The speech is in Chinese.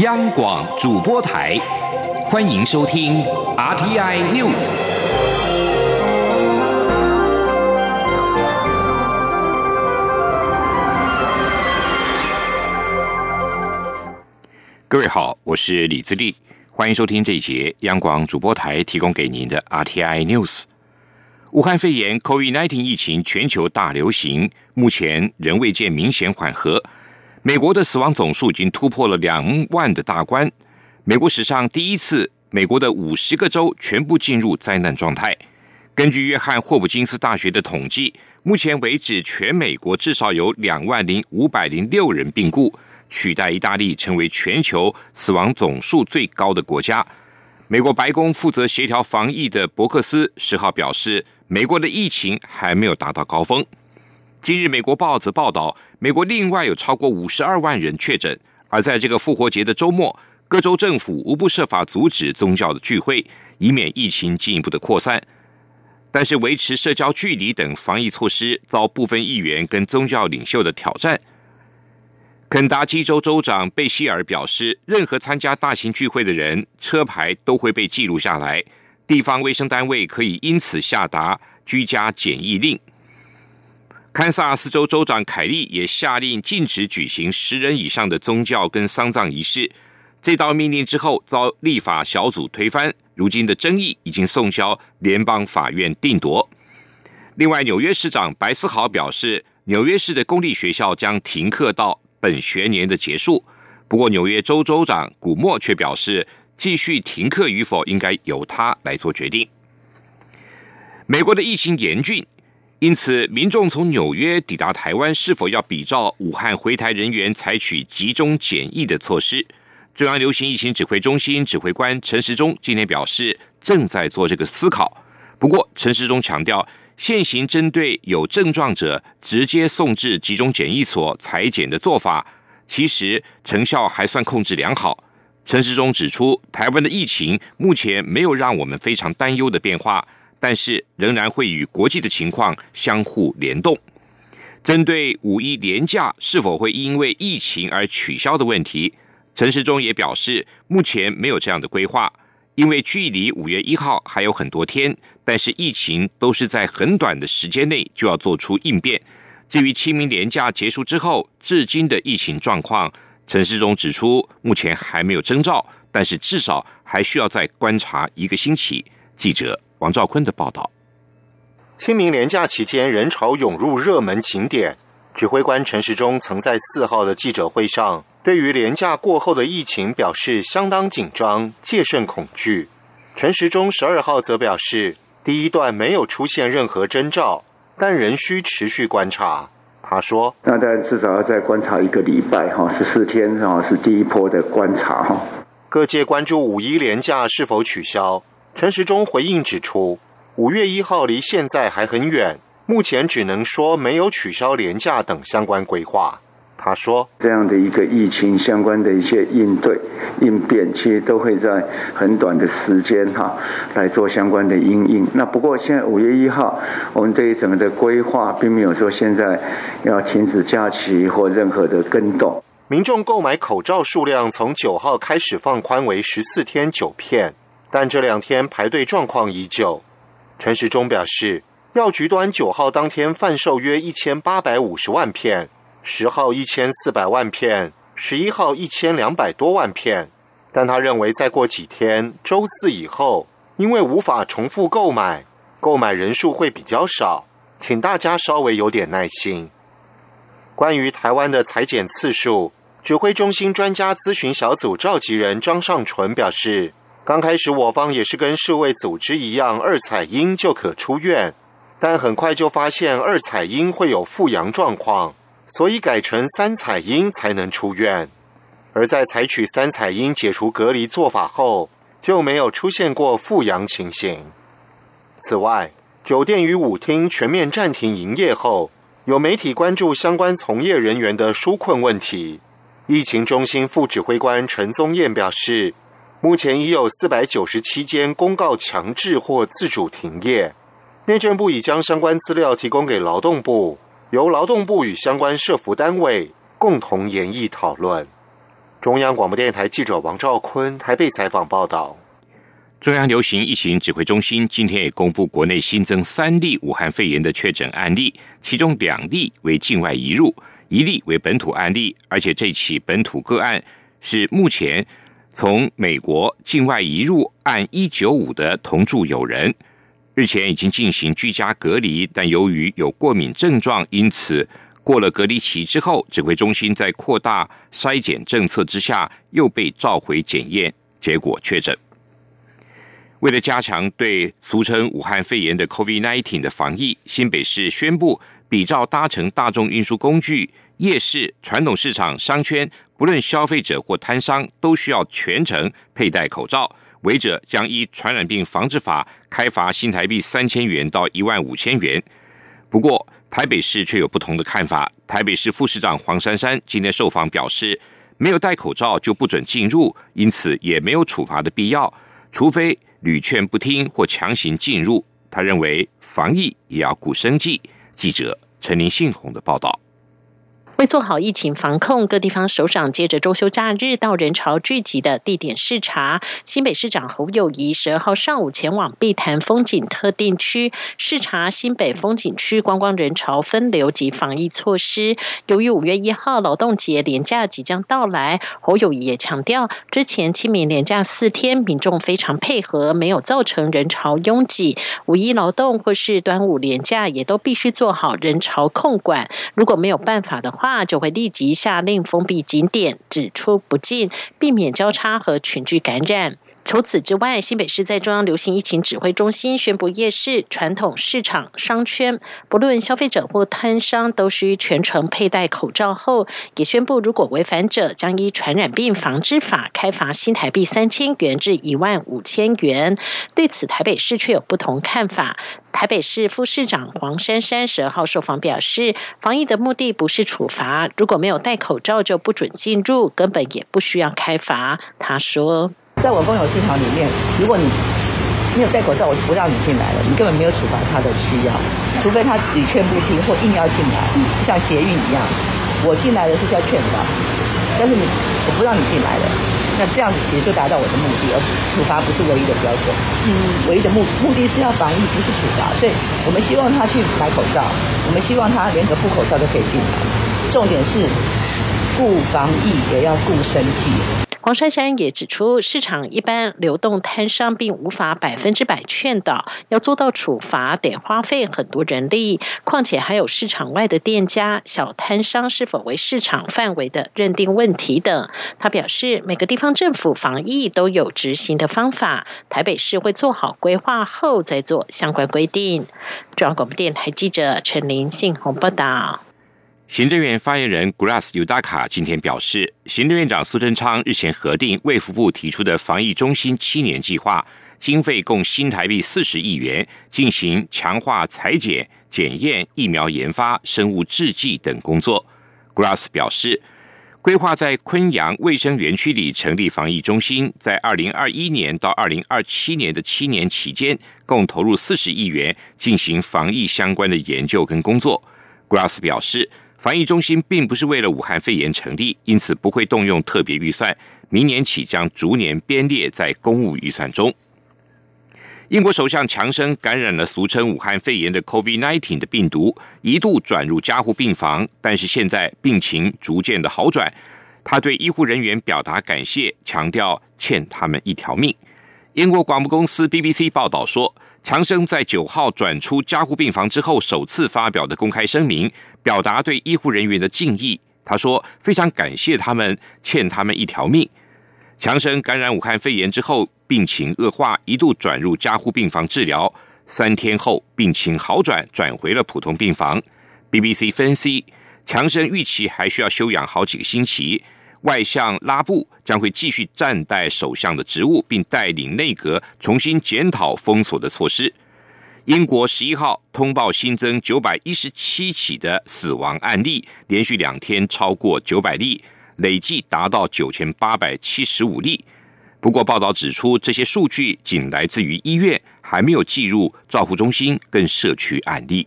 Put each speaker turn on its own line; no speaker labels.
央广主播台，欢迎收听 RTI News。各位好，我是李自立，欢迎收听这一节央广主播台提供给您的 RTI News。武汉肺炎 COVID-19 疫情全球大流行，目前仍未见明显缓和。美国的死亡总数已经突破了两万的大关，美国史上第一次，美国的五十个州全部进入灾难状态。根据约翰霍普金斯大学的统计，目前为止，全美国至少有两万零五百零六人病故，取代意大利成为全球死亡总数最高的国家。美国白宫负责协调防疫的伯克斯十号表示，美国的疫情还没有达到高峰。今日，美国报则报道，美国另外有超过五十二万人确诊。而在这个复活节的周末，各州政府无不设法阻止宗教的聚会，以免疫情进一步的扩散。但是，维持社交距离等防疫措施遭部分议员跟宗教领袖的挑战。肯达基州州长贝希尔表示，任何参加大型聚会的人车牌都会被记录下来，地方卫生单位可以因此下达居家检疫令。堪萨斯州州长凯利也下令禁止举行十人以上的宗教跟丧葬仪式。这道命令之后遭立法小组推翻，如今的争议已经送交联邦法院定夺。另外，纽约市长白思豪表示，纽约市的公立学校将停课到本学年的结束。不过，纽约州州长古默却表示，继续停课与否应该由他来做决定。美国的疫情严峻。因此，民众从纽约抵达台湾，是否要比照武汉回台人员采取集中检疫的措施？中央流行疫情指挥中心指挥官陈时中今天表示，正在做这个思考。不过，陈时中强调，现行针对有症状者直接送至集中检疫所裁剪的做法，其实成效还算控制良好。陈时中指出，台湾的疫情目前没有让我们非常担忧的变化。但是仍然会与国际的情况相互联动。针对五一连假是否会因为疫情而取消的问题，陈时中也表示，目前没有这样的规划，因为距离五月一号还有很多天。但是疫情都是在很短的时间内就要做出应变。至于清明连假结束之后至今的疫情状况，陈时中指出，目前还没有征兆，但是至少还需要再观察一个星期。记者。王兆坤的报道：
清明连假期间，人潮涌入热门景点。指挥官陈时中曾在四号的记者会上，对于连假过后的疫情表示相当紧张，戒慎恐惧。陈时中十二号则表示，第一段没有出现任何征兆，但仍需持续观察。他说：“
那但至少要再观察一个礼拜，哈，十四天，哈，是第一波的观察，哈。”
各界关注五一连假是否取消。陈时中回应指出，五月一号离现在还很远，目前只能说没有取消廉价等相关规划。他说：“
这样的一个疫情相关的一些应对应变，其实都会在很短的时间哈来做相关的应应。那不过现在五月一号，我们对于整个的规划，并没有说现在要停止假期或任何的跟动。
民众购买口罩数量从九号开始放宽为十四天九片。”但这两天排队状况依旧。陈时中表示，药局端九号当天贩售约一千八百五十万片，十号一千四百万片，十一号一千两百多万片。但他认为，再过几天，周四以后，因为无法重复购买，购买人数会比较少，请大家稍微有点耐心。关于台湾的裁剪次数，指挥中心专家咨询小组召集人张尚纯表示。刚开始我方也是跟世卫组织一样，二采阴就可出院，但很快就发现二采阴会有复阳状况，所以改成三采阴才能出院。而在采取三采阴解除隔离做法后，就没有出现过复阳情形。此外，酒店与舞厅全面暂停营业后，有媒体关注相关从业人员的纾困问题。疫情中心副指挥官陈宗彦表示。目前已有四百九十七间公告强制或自主停业。内政部已将相关资料提供给劳动部，由劳动部与相关社服单位共同研议讨论。中央广播电台记者王兆坤台北采访报道。
中央流行疫情指挥中心今天也公布，国内新增三例武汉肺炎的确诊案例，其中两例为境外移入，一例为本土案例，而且这起本土个案是目前从美国境外移入按一九五的同住友人，日前已经进行居家隔离，但由于有过敏症状，因此过了隔离期之后，指挥中心在扩大筛检政策之下，又被召回检验，结果确诊。为了加强对俗称武汉肺炎的 COVID-19 的防疫，新北市宣布，比照搭乘大众运输工具、夜市、传统市场、商圈，不论消费者或摊商，都需要全程佩戴口罩。违者将依《传染病防治法》开罚新台币三千元到一万五千元。不过，台北市却有不同的看法。台北市副市长黄珊珊今天受访表示，没有戴口罩就不准进入，因此也没有处罚的必要，除非。屡劝不听或强行进入，他认为防疫也要顾生计。记者陈林信宏的报道。
为做好疫情防控，各地方首长借着周休假日到人潮聚集的地点视察。新北市长侯友谊十二号上午前往碧潭风景特定区视察新北风景区观光人潮分流及防疫措施。由于五月一号劳动节连假即将到来，侯友谊也强调，之前清明连假四天民众非常配合，没有造成人潮拥挤。五一劳动或是端午连假也都必须做好人潮控管。如果没有办法的话，就会立即下令封闭景点，只出不进，避免交叉和群聚感染。除此之外，新北市在中央流行疫情指挥中心宣布，夜市、传统市场、商圈，不论消费者或摊商，都需全程佩戴口罩。后也宣布，如果违反者，将依《传染病防治法》开罚新台币三千元至一万五千元。对此，台北市却有不同看法。台北市副市长黄珊珊十二号受访表示，防疫的目的不是处罚，如果没有戴口罩就不准进入，根本也不需要开罚。他说。
在我公有市场里面，如果你没有戴口罩，我就不让你进来了。你根本没有处罚他的需要，除非他屡劝不听或硬要进来，像捷运一样，我进来的是叫劝导，但是你我不让你进来了，那这样子其实就达到我的目的，而处罚不是唯一的标准。嗯，唯一的目目的是要防疫，不是处罚。所以我们希望他去买口罩，我们希望他连个副口罩都可以进来。重点是顾防疫也要顾生计。
黄珊珊也指出，市场一般流动摊商并无法百分之百劝导，要做到处罚得花费很多人力，况且还有市场外的店家、小摊商是否为市场范围的认定问题等。他表示，每个地方政府防疫都有执行的方法，台北市会做好规划后再做相关规定。中央广播电台记者陈林信宏报道。
行政院发言人 Grass Udaka 今天表示，行政院长苏贞昌日前核定卫福部提出的防疫中心七年计划，经费共新台币四十亿元，进行强化裁剪、检验、疫苗研发、生物制剂等工作。Grass 表示，规划在昆阳卫生园区里成立防疫中心，在二零二一年到二零二七年的七年期间，共投入四十亿元进行防疫相关的研究跟工作。Grass 表示。防疫中心并不是为了武汉肺炎成立，因此不会动用特别预算。明年起将逐年编列在公务预算中。英国首相强生感染了俗称武汉肺炎的 COVID-19 的病毒，一度转入加护病房，但是现在病情逐渐的好转。他对医护人员表达感谢，强调欠他们一条命。英国广播公司 BBC 报道说。强生在九号转出加护病房之后，首次发表的公开声明，表达对医护人员的敬意。他说：“非常感谢他们，欠他们一条命。”强生感染武汉肺炎之后，病情恶化，一度转入加护病房治疗。三天后，病情好转，转回了普通病房。BBC 分析，强生预期还需要休养好几个星期。外相拉布将会继续暂代首相的职务，并带领内阁重新检讨封锁的措施。英国十一号通报新增九百一十七起的死亡案例，连续两天超过九百例，累计达到九千八百七十五例。不过，报道指出，这些数据仅来自于医院，还没有计入照护中心跟社区案例。